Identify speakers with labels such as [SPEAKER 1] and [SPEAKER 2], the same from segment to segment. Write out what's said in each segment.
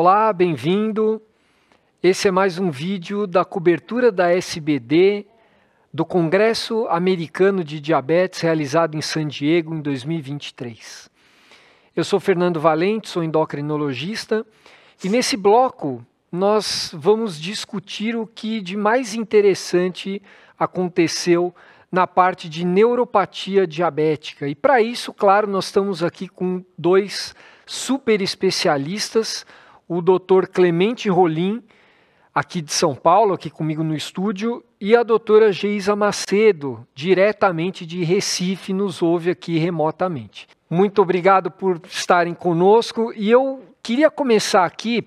[SPEAKER 1] Olá, bem-vindo. Esse é mais um vídeo da cobertura da SBD do Congresso Americano de Diabetes realizado em San Diego em 2023. Eu sou Fernando Valente, sou endocrinologista e nesse bloco nós vamos discutir o que de mais interessante aconteceu na parte de neuropatia diabética. E para isso, claro, nós estamos aqui com dois super especialistas, o Dr. Clemente Rolim, aqui de São Paulo, aqui comigo no estúdio, e a doutora Geisa Macedo, diretamente de Recife, nos ouve aqui remotamente. Muito obrigado por estarem conosco e eu queria começar aqui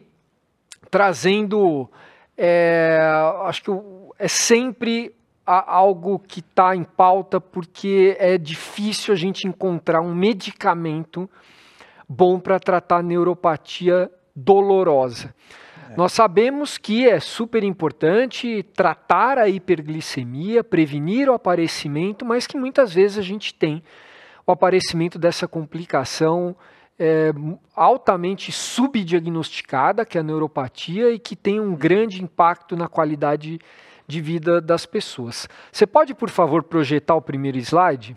[SPEAKER 1] trazendo, é, acho que é sempre algo que está em pauta porque é difícil a gente encontrar um medicamento bom para tratar neuropatia dolorosa. É. Nós sabemos que é super importante tratar a hiperglicemia, prevenir o aparecimento, mas que muitas vezes a gente tem o aparecimento dessa complicação é, altamente subdiagnosticada, que é a neuropatia, e que tem um grande impacto na qualidade de vida das pessoas. Você pode, por favor, projetar o primeiro slide?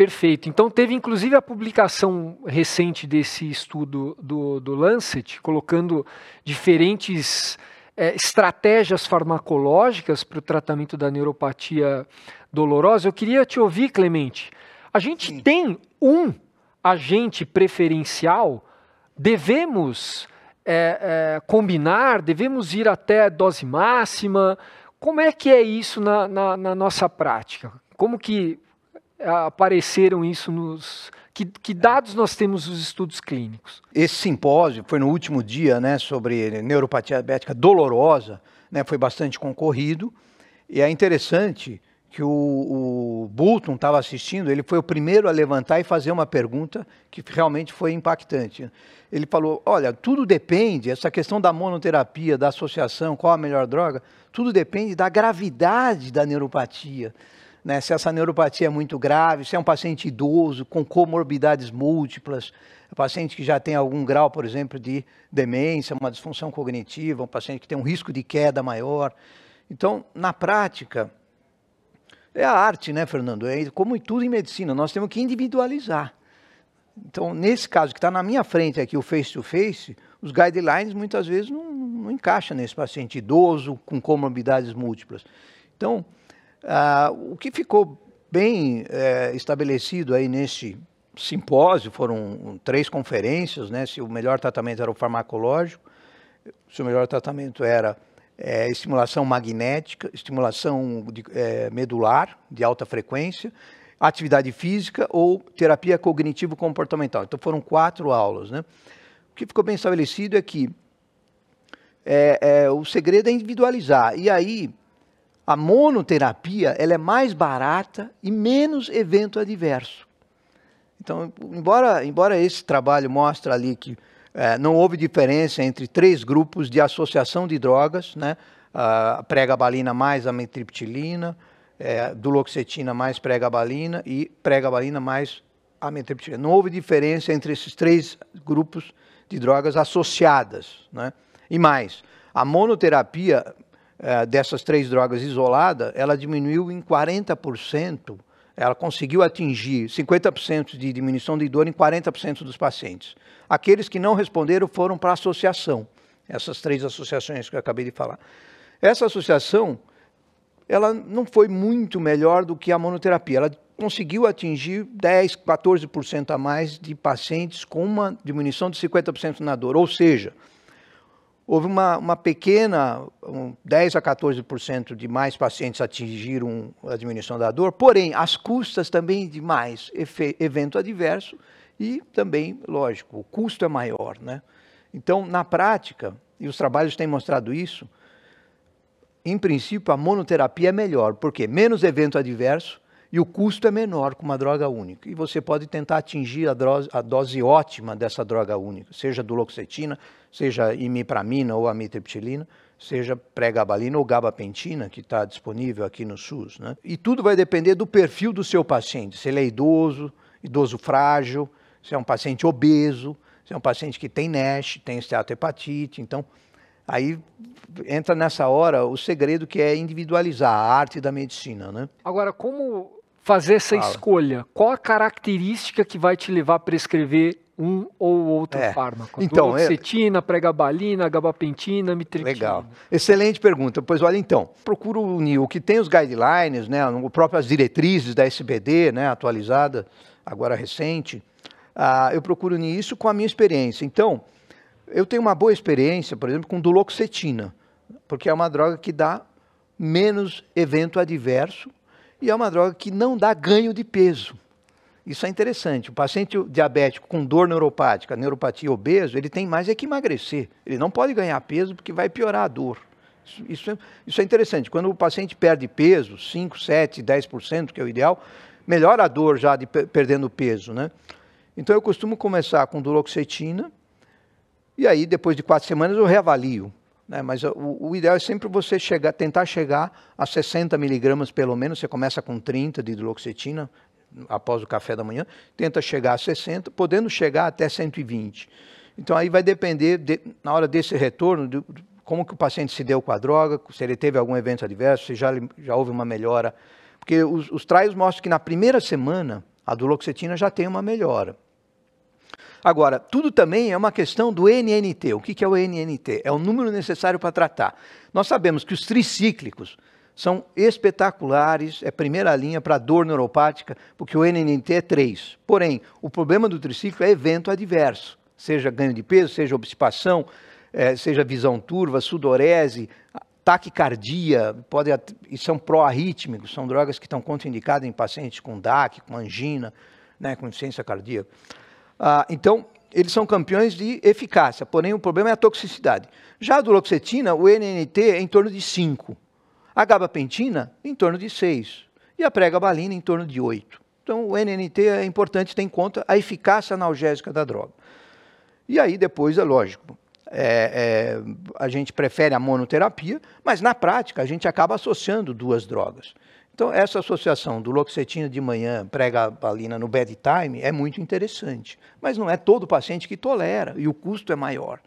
[SPEAKER 1] Perfeito. Então, teve inclusive a publicação recente desse estudo do, do Lancet, colocando diferentes é, estratégias farmacológicas para o tratamento da neuropatia dolorosa. Eu queria te ouvir, Clemente. A gente Sim. tem um agente preferencial? Devemos é, é, combinar? Devemos ir até a dose máxima? Como é que é isso na, na, na nossa prática? Como que apareceram isso nos. Que, que, dados nós temos dos estudos clínicos?
[SPEAKER 2] Esse simpósio foi no último dia, né, sobre neuropatia diabética dolorosa, né, foi bastante concorrido. E é interessante que o, o Bulton estava assistindo, ele foi o primeiro a levantar e fazer uma pergunta que realmente foi impactante. Ele falou: olha, tudo depende, essa questão da monoterapia, da associação, qual a melhor droga, tudo depende da gravidade da neuropatia né, se essa neuropatia é muito grave, se é um paciente idoso com comorbidades múltiplas, um paciente que já tem algum grau, por exemplo, de demência, uma disfunção cognitiva, um paciente que tem um risco de queda maior. Então, na prática, é a arte, né, Fernando? É como em tudo em medicina, nós temos que individualizar. Então, nesse caso que está na minha frente aqui, o face-to-face, -face, os guidelines muitas vezes não, não encaixam nesse paciente idoso com comorbidades múltiplas. Então, ah, o que ficou bem é, estabelecido aí neste simpósio, foram três conferências, né, se o melhor tratamento era o farmacológico, se o melhor tratamento era é, estimulação magnética, estimulação de, é, medular de alta frequência, atividade física ou terapia cognitivo-comportamental. Então foram quatro aulas. Né? O que ficou bem estabelecido é que é, o segredo é individualizar. E aí, a monoterapia ela é mais barata e menos evento adverso. Então, embora, embora esse trabalho mostre ali que é, não houve diferença entre três grupos de associação de drogas, né? a pregabalina mais a metriptilina, é, duloxetina mais pregabalina e pregabalina mais a metriptilina. Não houve diferença entre esses três grupos de drogas associadas. Né? E mais, a monoterapia é, dessas três drogas isoladas, ela diminuiu em 40%, ela conseguiu atingir 50% de diminuição de dor em 40% dos pacientes. Aqueles que não responderam foram para a associação, essas três associações que eu acabei de falar. Essa associação, ela não foi muito melhor do que a monoterapia, ela conseguiu atingir 10, 14% a mais de pacientes com uma diminuição de 50% na dor, ou seja, houve uma, uma pequena, um 10 a 14% de mais pacientes atingiram a diminuição da dor, porém, as custas também de mais evento adverso e também, lógico, o custo é maior. Né? Então, na prática, e os trabalhos têm mostrado isso, em princípio, a monoterapia é melhor, porque menos evento adverso e o custo é menor com uma droga única. E você pode tentar atingir a dose, a dose ótima dessa droga única, seja duloxetina, seja imipramina ou amitriptilina, seja pregabalina ou gabapentina, que está disponível aqui no SUS. Né? E tudo vai depender do perfil do seu paciente, se ele é idoso, idoso frágil, se é um paciente obeso, Se é um paciente que tem NASH, tem esteatohepatite, então aí entra nessa hora o segredo que é individualizar a arte da medicina, né?
[SPEAKER 1] Agora, como fazer essa Fala. escolha? Qual a característica que vai te levar a prescrever um ou outro é. fármaco?
[SPEAKER 2] Então,
[SPEAKER 1] Duloxetina, é... pregabalina, gabapentina, mitriptilina. Legal.
[SPEAKER 2] Excelente pergunta. Pois olha, então, procuro unir o que tem os guidelines, né, próprias diretrizes da SBD, né, atualizada, agora recente, uh, eu procuro unir isso com a minha experiência. Então, eu tenho uma boa experiência, por exemplo, com duloxetina, porque é uma droga que dá menos evento adverso e é uma droga que não dá ganho de peso. Isso é interessante. O paciente diabético com dor neuropática, neuropatia obeso, ele tem mais é que emagrecer. Ele não pode ganhar peso porque vai piorar a dor. Isso, isso, é, isso é interessante. Quando o paciente perde peso, 5, 7, 10%, que é o ideal, melhora a dor já de perdendo peso, né? Então eu costumo começar com duloxetina e aí depois de quatro semanas eu reavalio. Né? Mas o, o, ideal é sempre você chegar, tentar chegar a 60 miligramas pelo menos. Você começa com 30 de duloxetina após o café da manhã, tenta chegar a 60, podendo chegar até 120. Então aí vai depender, de, na hora desse retorno, de, como que o paciente se deu com a droga, se ele teve algum evento adverso, se já, já houve uma melhora. Porque os, os trials mostram que na primeira semana a duloxetina já tem uma melhora. Agora, tudo também é uma questão do NNT. O que é o NNT? É o número necessário para tratar. Nós sabemos que os tricíclicos são espetaculares, é primeira linha para dor neuropática, porque o NNT é 3. Porém, o problema do triciclo é evento adverso, seja ganho de peso, seja obstipação, é, seja visão turva, sudorese, taquicardia, pode, e são pró-arrítmicos, são drogas que estão contraindicadas em pacientes com DAC, com angina, né, com insuficiência cardíaca. Ah, então, eles são campeões de eficácia, porém o problema é a toxicidade. Já a duloxetina, o NNT é em torno de 5. A gabapentina, em torno de 6. E a pregabalina, em torno de 8. Então, o NNT é importante ter em conta a eficácia analgésica da droga. E aí, depois, é lógico, é, é, a gente prefere a monoterapia, mas na prática a gente acaba associando duas drogas. Então, essa associação do loxetina de manhã, pregabalina no bedtime é muito interessante. Mas não é todo paciente que tolera e o custo é maior.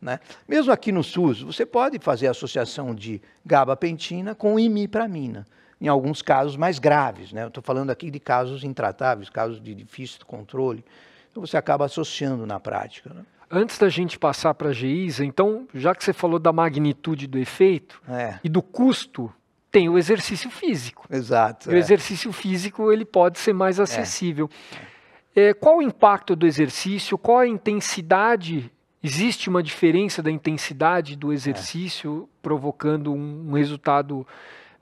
[SPEAKER 2] Né? Mesmo aqui no SUS, você pode fazer associação de gabapentina com imipramina, em alguns casos mais graves. Né? Estou falando aqui de casos intratáveis, casos de difícil controle. Então, você acaba associando na prática. Né?
[SPEAKER 1] Antes da gente passar para a GEISA, então, já que você falou da magnitude do efeito é. e do custo tem o exercício físico.
[SPEAKER 2] Exato.
[SPEAKER 1] O é. exercício físico ele pode ser mais é. acessível. É. É, qual o impacto do exercício? Qual a intensidade? Existe uma diferença da intensidade do exercício provocando um, um resultado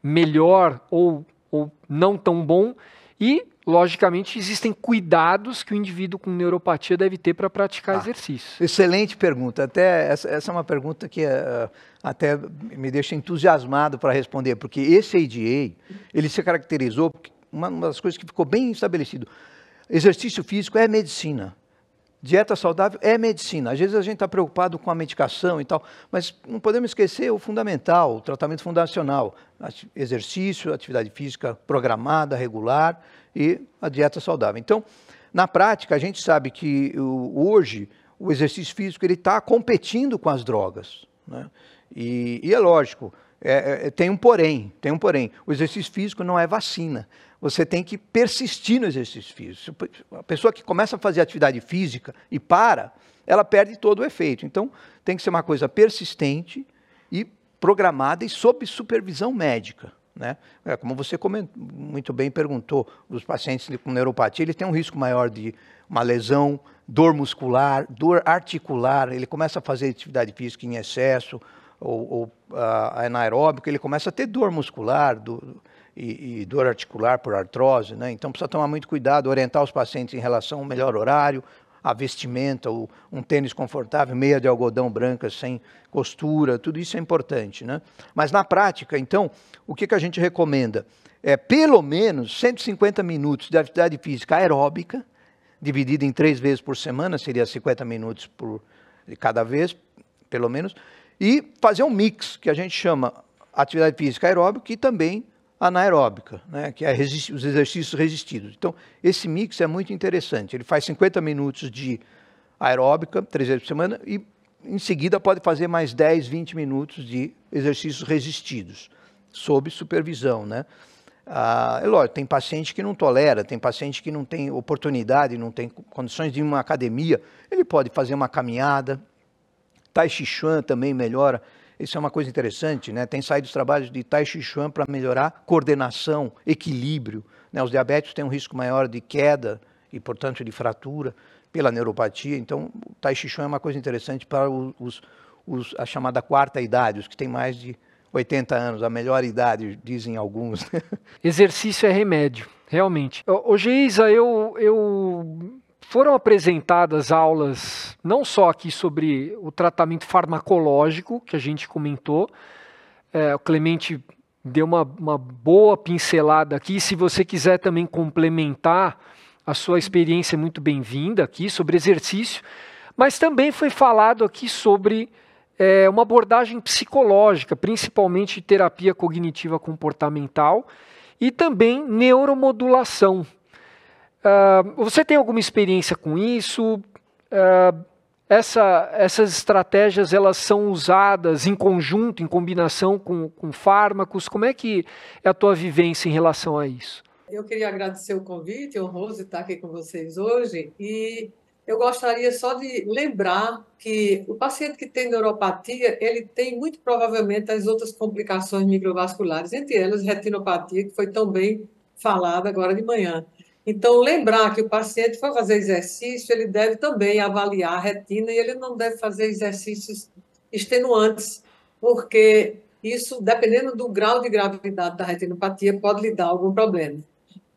[SPEAKER 1] melhor ou, ou não tão bom? E logicamente, existem cuidados que o indivíduo com neuropatia deve ter para praticar ah, exercício.
[SPEAKER 2] Excelente pergunta. Até essa, essa é uma pergunta que uh, até me deixa entusiasmado para responder, porque esse ADA, ele se caracterizou, uma, uma das coisas que ficou bem estabelecido, exercício físico é medicina. Dieta saudável é medicina. Às vezes a gente está preocupado com a medicação e tal, mas não podemos esquecer o fundamental, o tratamento fundacional: exercício, atividade física programada, regular e a dieta saudável. Então, na prática, a gente sabe que hoje o exercício físico ele está competindo com as drogas. Né? E, e, é lógico, é, é, tem um porém, tem um porém. O exercício físico não é vacina você tem que persistir no exercício físico. A pessoa que começa a fazer atividade física e para, ela perde todo o efeito. Então, tem que ser uma coisa persistente e programada e sob supervisão médica. Né? É, como você comentou, muito bem perguntou, os pacientes com neuropatia, ele tem um risco maior de uma lesão, dor muscular, dor articular, ele começa a fazer atividade física em excesso, ou, ou uh, anaeróbico, ele começa a ter dor muscular, e, e, dor articular por artrose, né? Então precisa tomar muito cuidado, orientar os pacientes em relação ao melhor horário, a vestimenta, um tênis confortável, meia de algodão branca sem costura, tudo isso é importante, né? Mas na prática, então, o que, que a gente recomenda? É pelo menos 150 minutos de atividade física aeróbica, dividida em três vezes por semana, seria 50 minutos por cada vez, pelo menos, e fazer um mix, que a gente chama atividade física aeróbica e também anaeróbica, né, que é os exercícios resistidos. Então, esse mix é muito interessante. Ele faz 50 minutos de aeróbica, três vezes por semana, e em seguida pode fazer mais 10, 20 minutos de exercícios resistidos, sob supervisão, né? Ah, é lógico, tem paciente que não tolera, tem paciente que não tem oportunidade, não tem condições de ir uma academia, ele pode fazer uma caminhada. Tai Chi Chuan também melhora. Isso é uma coisa interessante, né? Tem saído os trabalhos de Tai Chi Chuan para melhorar coordenação, equilíbrio. Né? Os diabéticos têm um risco maior de queda e, portanto, de fratura pela neuropatia. Então, o Tai Chi Chuan é uma coisa interessante para os, os, a chamada quarta idade, os que têm mais de 80 anos, a melhor idade, dizem alguns.
[SPEAKER 1] Exercício é remédio, realmente. Ô, Geisa, eu, eu foram apresentadas aulas não só aqui sobre o tratamento farmacológico, que a gente comentou, é, o Clemente deu uma, uma boa pincelada aqui. Se você quiser também complementar a sua experiência, é muito bem-vinda aqui sobre exercício, mas também foi falado aqui sobre é, uma abordagem psicológica, principalmente terapia cognitiva comportamental e também neuromodulação. Uh, você tem alguma experiência com isso? Uh, essa, essas estratégias elas são usadas em conjunto, em combinação com, com fármacos? Como é que é a tua vivência em relação a isso?
[SPEAKER 3] Eu queria agradecer o convite, honroso estar aqui com vocês hoje e eu gostaria só de lembrar que o paciente que tem neuropatia, ele tem muito provavelmente as outras complicações microvasculares, entre elas retinopatia, que foi tão bem falada agora de manhã. Então, lembrar que o paciente for fazer exercício, ele deve também avaliar a retina e ele não deve fazer exercícios extenuantes, porque isso, dependendo do grau de gravidade da retinopatia, pode lhe dar algum problema.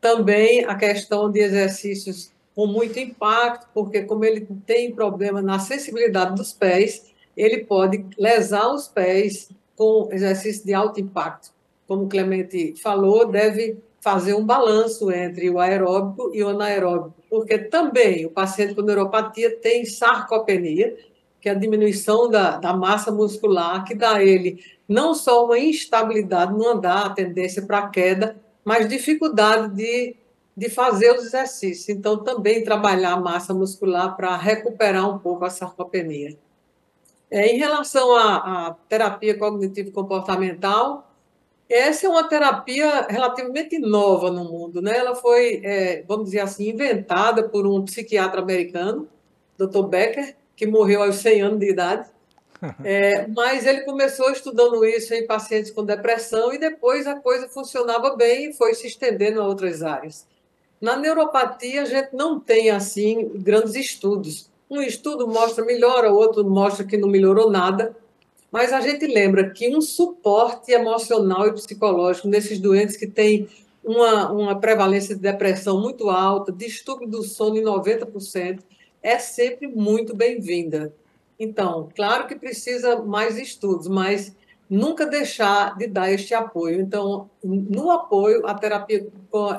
[SPEAKER 3] Também a questão de exercícios com muito impacto, porque como ele tem problema na sensibilidade dos pés, ele pode lesar os pés com exercício de alto impacto. Como o Clemente falou, deve fazer um balanço entre o aeróbico e o anaeróbico, porque também o paciente com neuropatia tem sarcopenia, que é a diminuição da, da massa muscular, que dá a ele não só uma instabilidade no andar, a tendência para queda, mas dificuldade de de fazer os exercícios. Então, também trabalhar a massa muscular para recuperar um pouco a sarcopenia. É, em relação à, à terapia cognitivo-comportamental, essa é uma terapia relativamente nova no mundo. Né? Ela foi, é, vamos dizer assim, inventada por um psiquiatra americano, Dr. Becker, que morreu aos 100 anos de idade. É, mas ele começou estudando isso em pacientes com depressão e depois a coisa funcionava bem e foi se estendendo a outras áreas. Na neuropatia, a gente não tem, assim, grandes estudos. Um estudo mostra melhora, outro mostra que não melhorou nada, mas a gente lembra que um suporte emocional e psicológico nesses doentes que têm uma, uma prevalência de depressão muito alta, distúrbio do sono em 90%, é sempre muito bem-vinda. Então, claro que precisa mais estudos, mas nunca deixar de dar este apoio. Então, no apoio, a terapia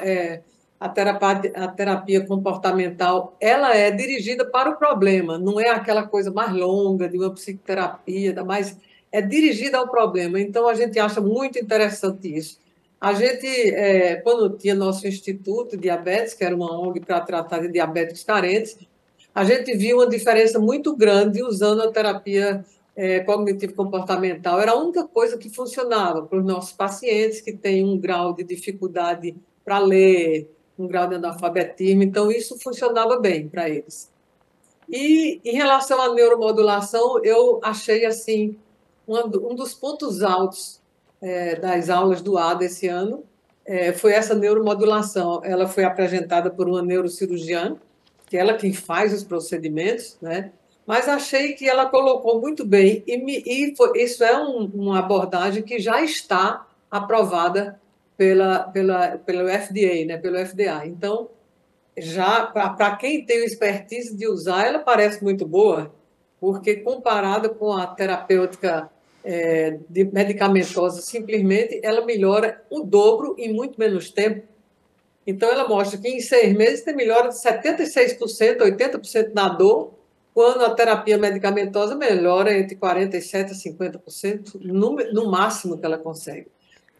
[SPEAKER 3] é, a terapia, a terapia comportamental ela é dirigida para o problema, não é aquela coisa mais longa de uma psicoterapia, mas é dirigida ao problema. Então, a gente acha muito interessante isso. A gente, é, quando tinha nosso Instituto Diabetes, que era uma ONG para tratar de diabéticos carentes, a gente viu uma diferença muito grande usando a terapia é, cognitivo-comportamental. Era a única coisa que funcionava para os nossos pacientes que têm um grau de dificuldade para ler, um grau de analfabetismo, então isso funcionava bem para eles. E em relação à neuromodulação, eu achei assim um, dos pontos altos é, das aulas do ADA esse ano é, foi essa neuromodulação. Ela foi apresentada por uma neurocirurgiã, que é ela quem faz os procedimentos, né? Mas achei que ela colocou muito bem e, me, e foi, isso é um, uma abordagem que já está aprovada pela, pela, pelo FDA, né, pelo FDA. Então, já para quem tem expertise de usar, ela parece muito boa, porque comparada com a terapêutica é, de medicamentosa, simplesmente ela melhora o dobro em muito menos tempo. Então, ela mostra que em seis meses tem melhora de 76%, 80% na dor, quando a terapia medicamentosa melhora entre 47% a 50%, no, no máximo que ela consegue.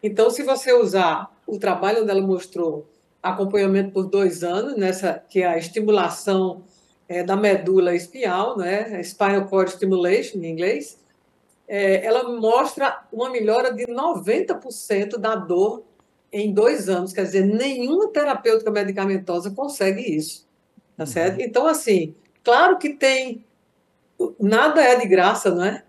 [SPEAKER 3] Então, se você usar o trabalho onde ela mostrou acompanhamento por dois anos, nessa que é a estimulação é, da medula espinhal, né, spinal cord stimulation em inglês, é, ela mostra uma melhora de 90% da dor em dois anos. Quer dizer, nenhuma terapêutica medicamentosa consegue isso. Tá uhum. certo? Então, assim, claro que tem. Nada é de graça, não é?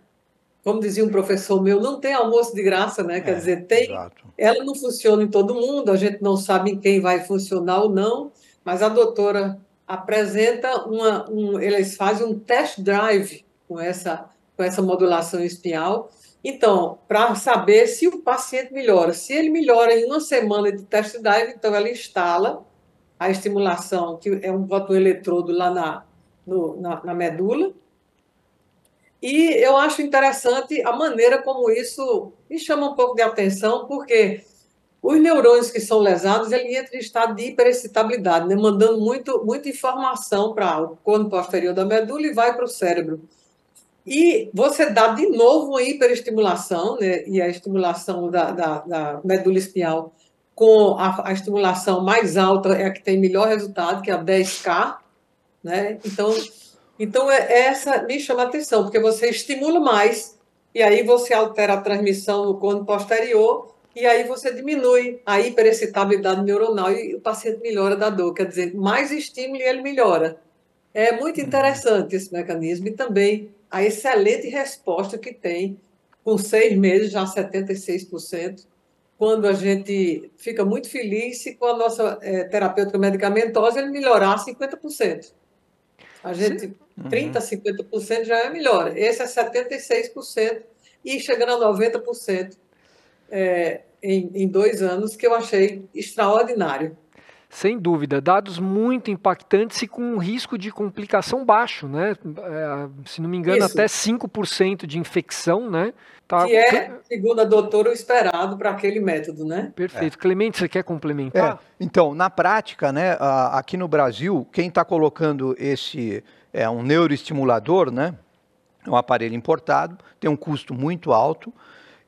[SPEAKER 3] Como dizia um professor meu, não tem almoço de graça, né? Quer é, dizer, tem. Exato. Ela não funciona em todo mundo, a gente não sabe em quem vai funcionar ou não, mas a doutora apresenta uma. Um, eles fazem um test drive com essa, com essa modulação espinhal. Então, para saber se o paciente melhora. Se ele melhora em uma semana de test drive, então ela instala a estimulação, que é um bota um eletrodo lá na, no, na, na medula. E eu acho interessante a maneira como isso me chama um pouco de atenção, porque os neurônios que são lesados, ele entra em estado de hiperexcitabilidade, né? mandando muito, muita informação para o corno posterior da medula e vai para o cérebro. E você dá de novo uma hiperestimulação, né? e a estimulação da, da, da medula espinhal com a, a, estimulação mais alta é a que tem melhor resultado, que é a 10K. Né? Então, então é, essa me chama a atenção, porque você estimula mais, e aí você altera a transmissão no corno posterior, e aí você diminui a hiperexcitabilidade neuronal e o paciente melhora da dor. Quer dizer, mais estímulo e ele melhora. É muito uhum. interessante esse mecanismo e também a excelente resposta que tem, com seis meses, já 76%, quando a gente fica muito feliz se com a nossa é, terapêutica medicamentosa ele melhorar 50%. A gente, uhum. 30%, 50% já é melhor. Esse é 76% e chegando a 90% é, em, em dois anos, que eu achei extraordinário.
[SPEAKER 1] Sem dúvida, dados muito impactantes e com um risco de complicação baixo, né? É, se não me engano, Isso. até 5% de infecção, né?
[SPEAKER 3] Tá... Que é, segundo a doutora, o esperado para aquele método, né?
[SPEAKER 1] Perfeito. É. Clemente, você quer complementar? É.
[SPEAKER 2] Então, na prática, né, aqui no Brasil, quem está colocando esse é um neuroestimulador, né? É um aparelho importado, tem um custo muito alto.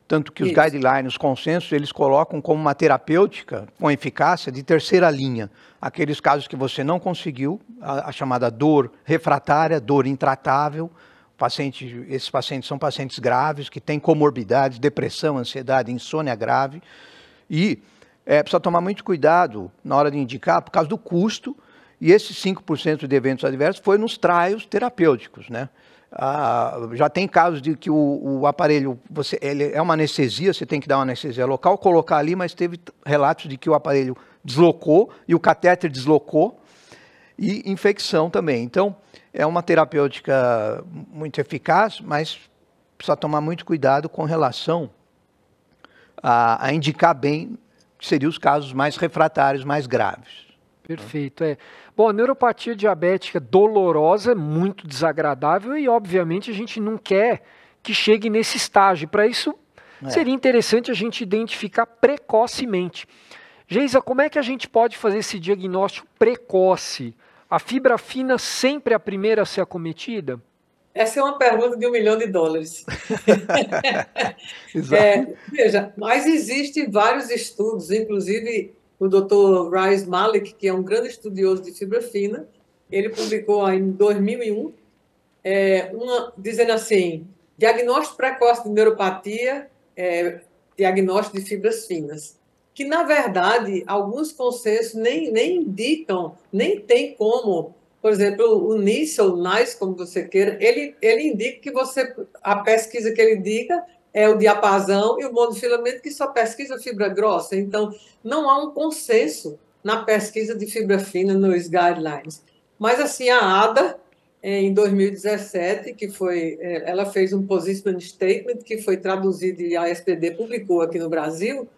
[SPEAKER 2] Tanto que os Isso. guidelines, os consensos, eles colocam como uma terapêutica com eficácia de terceira linha. Aqueles casos que você não conseguiu, a, a chamada dor refratária, dor intratável. Paciente, esses pacientes são pacientes graves, que têm comorbidades, depressão, ansiedade, insônia grave. E é, precisa tomar muito cuidado na hora de indicar, por causa do custo. E esses 5% de eventos adversos foi nos trials terapêuticos, né? Ah, já tem casos de que o, o, aparelho, você, é uma anestesia, você tem que dar uma anestesia local, colocar ali, mas teve relatos de que o aparelho deslocou e o catéter deslocou e infecção também. Então, é uma terapêutica muito eficaz, mas precisa tomar muito cuidado com relação a, a indicar bem que seriam os casos mais refratários, mais graves.
[SPEAKER 1] Perfeito, é. Bom, a neuropatia diabética dolorosa é muito desagradável e, obviamente, a gente não quer que chegue nesse estágio. Para isso, é. seria interessante a gente identificar precocemente. Geisa, como é que a gente pode fazer esse diagnóstico precoce? A fibra fina sempre é a primeira a ser acometida?
[SPEAKER 3] Essa é uma pergunta de um milhão de dólares. Exato. É, veja, mas existem vários estudos, inclusive o Dr. Rice Malik, que é um grande estudioso de fibra fina, ele publicou em 2001, é, uma, dizendo assim, diagnóstico precoce de neuropatia, é, diagnóstico de fibras finas, que, na verdade, alguns consensos nem, nem indicam, nem tem como, por exemplo, o NICE ou NICE, como você queira, ele, ele indica que você, a pesquisa que ele indica é o diapasão e o monofilamento, que só pesquisa fibra grossa. Então, não há um consenso na pesquisa de fibra fina nos guidelines. Mas, assim, a ADA, em 2017, que foi, é, ela fez um position statement que foi traduzido e a SPD publicou aqui no Brasil,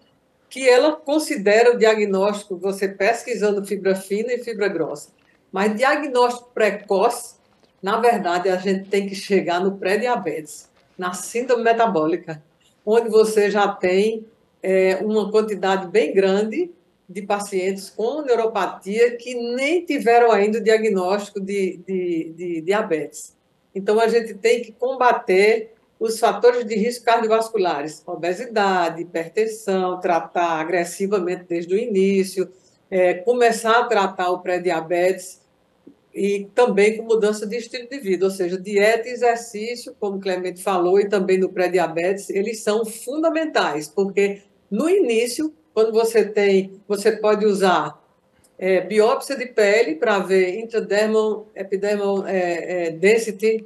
[SPEAKER 3] que ela considera o diagnóstico, você pesquisando fibra fina e fibra grossa. Mas diagnóstico precoce, na verdade, a gente tem que chegar no pré-diabetes na síndrome metabólica, onde você já tem é, uma quantidade bem grande de pacientes com neuropatia que nem tiveram ainda o diagnóstico de, de, de diabetes. Então, a gente tem que combater os fatores de risco cardiovasculares, obesidade, hipertensão, tratar agressivamente desde o início, é, começar a tratar o pré-diabetes e também com mudança de estilo de vida, ou seja, dieta e exercício, como o Clemente falou, e também no pré-diabetes, eles são fundamentais, porque no início, quando você tem, você pode usar é, biópsia de pele para ver intradermal, epidermal é, é, density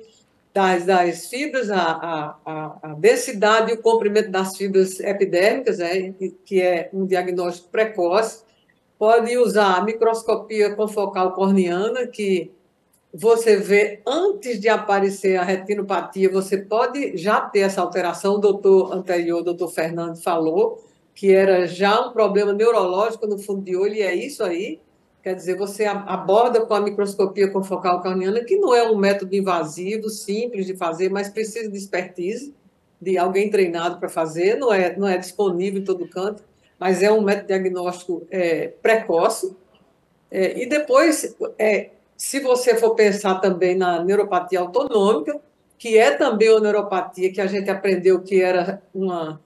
[SPEAKER 3] das, das fibras, a, a, a, densidade e o comprimento das fibras epidérmicas, né, que é um diagnóstico precoce. Pode usar a microscopia confocal corneana, que você vê antes de aparecer a retinopatia, você pode já ter essa alteração. O doutor anterior, o doutor Fernando, falou que era já um problema neurológico no fundo de olho, e é isso aí. Quer dizer, você aborda com a microscopia confocal carniana, que não é um método invasivo, simples de fazer, mas precisa de expertise, de alguém treinado para fazer, não é, não é disponível em todo canto, mas é um método diagnóstico é, precoce. É, e depois, é, se você for pensar também na neuropatia autonômica, que é também uma neuropatia que a gente aprendeu que era uma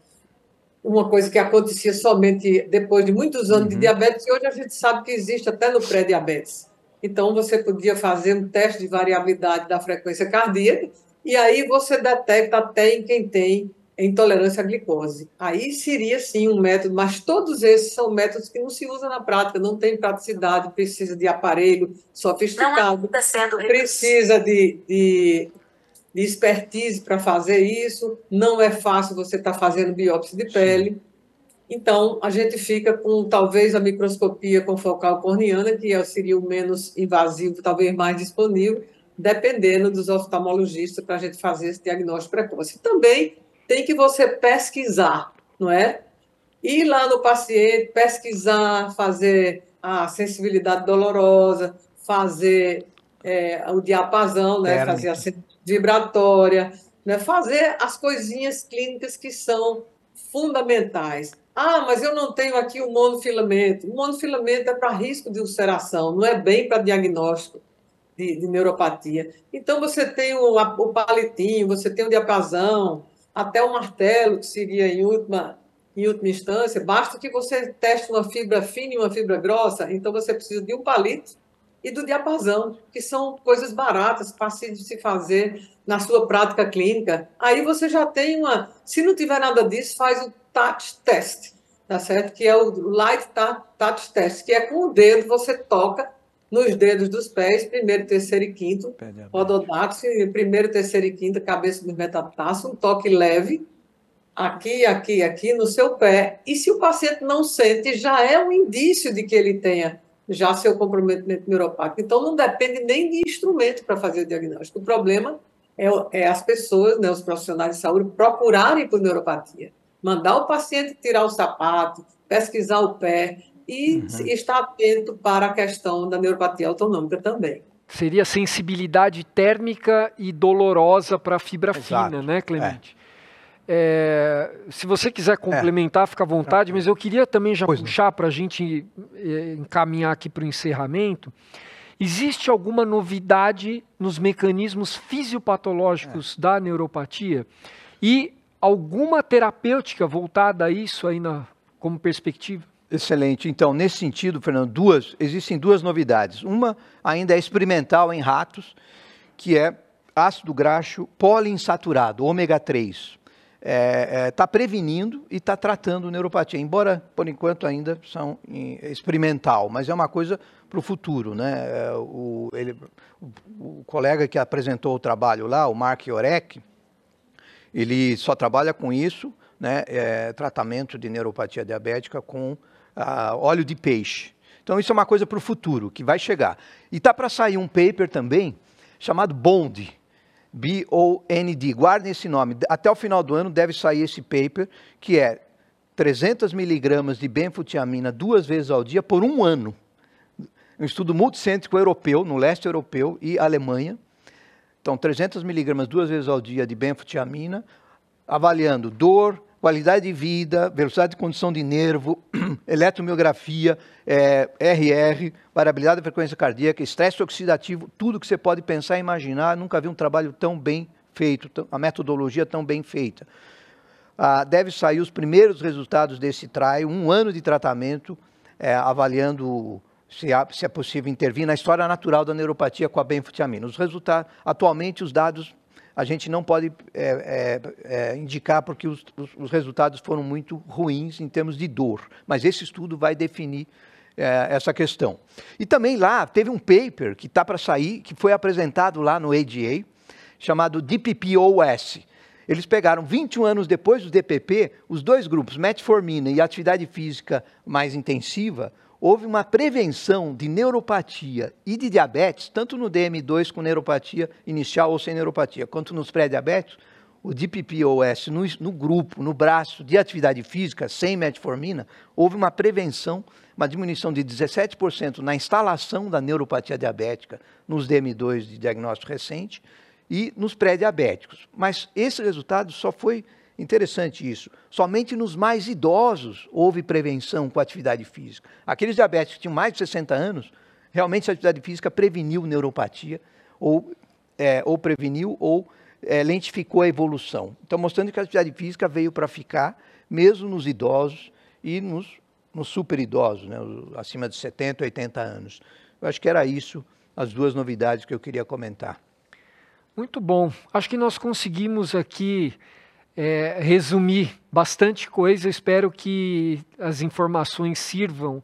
[SPEAKER 3] uma coisa que acontecia somente depois de muitos anos uhum. de diabetes, e hoje a gente sabe que existe até no pré-diabetes. Então, você podia fazer um teste de variabilidade da frequência cardíaca, e aí você detecta até em quem tem intolerância à glicose. Aí seria sim um método, mas todos esses são métodos que não se usam na prática, não tem praticidade, precisa de aparelho sofisticado, precisa de, de de expertise para fazer isso, não é fácil você estar tá fazendo biópsia de pele. Sim. Então, a gente fica com talvez a microscopia confocal corneana, que é, seria o menos invasivo, talvez mais disponível, dependendo dos oftalmologistas para a gente fazer esse diagnóstico precoce. Também tem que você pesquisar, não é? Ir lá no paciente, pesquisar, fazer a sensibilidade dolorosa, fazer é, o diapasão, né? fazer a vibratória, né? fazer as coisinhas clínicas que são fundamentais. Ah, mas eu não tenho aqui o monofilamento. O monofilamento é para risco de ulceração, não é bem para diagnóstico de, de, neuropatia. Então, você tem o, o palitinho, você tem o diapasão, até o martelo, que seria em última, em última instância. Basta que você teste uma fibra fina e uma fibra grossa, então você precisa de um palito e do diapasão, que são coisas baratas, fáceis de se fazer na sua prática clínica. Aí você já tem uma. Se não tiver nada disso, faz o touch test, tá certo? Que é o light touch test, que é com o dedo você toca nos dedos dos pés, primeiro, terceiro e quinto, pododáctilo, primeiro, terceiro e quinto, cabeça do metatarso, um toque leve, aqui, aqui, aqui no seu pé. E se o paciente não sente, já é um indício de que ele tenha já seu comprometimento neuropático. Então, não depende nem de instrumento para fazer o diagnóstico. O problema é, é, as pessoas, né, os profissionais de saúde, procurarem por neuropatia. Mandar o paciente tirar o sapato, pesquisar o pé e uhum. estar atento para a questão da neuropatia autonômica também.
[SPEAKER 1] Seria sensibilidade térmica e dolorosa para a fibra Exato. fina, né, Clemente? É. É, se você quiser é. complementar, é. fica à vontade, mas eu queria também já pois puxar para a gente é, encaminhar aqui para o encerramento. Existe alguma novidade nos mecanismos fisiopatológicos é. da neuropatia e alguma terapêutica voltada a isso aí na, como perspectiva?
[SPEAKER 2] Excelente. Então, nesse sentido, Fernando, duas, existem duas novidades. Uma ainda é experimental em ratos, que é ácido graxo poliinsaturado, ômega 3 está é, é, tá prevenindo e está tratando neuropatia, embora por enquanto ainda são em, experimental, mas é uma coisa para o futuro. Né? É, o, ele, o, o, colega que apresentou o trabalho lá, o Mark Orek, ele só trabalha com isso, né? É, tratamento de neuropatia diabética com óleo de peixe. Então isso é uma coisa para o futuro, que vai chegar. E está para sair um paper também chamado BOND, B-O-N-D. Guardem esse nome. Até o final do ano deve sair esse paper, que é 300 miligramas de benfutiamina duas vezes ao dia por um ano. Um estudo multicêntrico europeu, no leste europeu e Alemanha. Então, 300 miligramas duas vezes ao dia de benfutiamina, avaliando dor, qualidade de vida, velocidade de condição de nervo, eletromiografia, é, RR, variabilidade da frequência cardíaca, estresse oxidativo, tudo que você pode pensar e imaginar. Nunca vi um trabalho tão bem feito, a metodologia tão bem feita. Ah, deve sair os primeiros resultados desse trial, um ano de tratamento, é, avaliando se, há, se, é possível intervir na história natural da neuropatia com a benfutiamina. Os resultados, atualmente, os dados a gente não pode é, é, é, indicar porque os, os, os, resultados foram muito ruins em termos de dor, mas esse estudo vai definir é, essa questão. E também lá teve um paper que está para sair, que foi apresentado lá no ADA, chamado DPPOS. Eles pegaram 21 anos depois do DPP, os dois grupos, metformina e atividade física mais intensiva, houve uma prevenção de neuropatia e de diabetes, tanto no DM2 com neuropatia inicial ou sem neuropatia, quanto nos pré-diabéticos, o DPPOS no, no, grupo, no braço de atividade física, sem metformina, houve uma prevenção, uma diminuição de 17% na instalação da neuropatia diabética nos DM2 de diagnóstico recente e nos pré-diabéticos. Mas esse resultado só foi Interessante isso. Somente nos mais idosos houve prevenção com atividade física. Aqueles diabéticos que tinham mais de 60 anos, realmente a atividade física preveniu neuropatia, ou, é, ou preveniu ou é, lentificou a evolução. Então, mostrando que a atividade física veio para ficar, mesmo nos idosos e nos, nos super idosos, né, acima de 70, 80 anos. Eu acho que era isso, as duas novidades que eu queria comentar.
[SPEAKER 1] Muito bom. Acho que nós conseguimos aqui é, resumir bastante coisa. Espero que as informações sirvam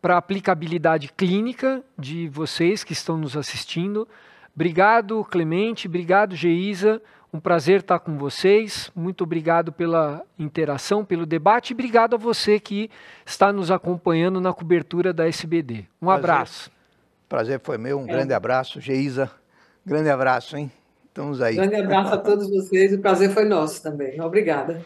[SPEAKER 1] para aplicabilidade clínica de vocês que estão nos assistindo. Obrigado, Clemente. Obrigado, Geisa. Um prazer estar com vocês. Muito obrigado pela interação, pelo debate. E obrigado a você que está nos acompanhando na cobertura da SBD. Um prazer. abraço.
[SPEAKER 2] Prazer foi meu. Um é. grande abraço, Geisa. Grande abraço, hein? Estamos aí.
[SPEAKER 3] Grande abraço a todos vocês. O prazer foi nosso também. Obrigada.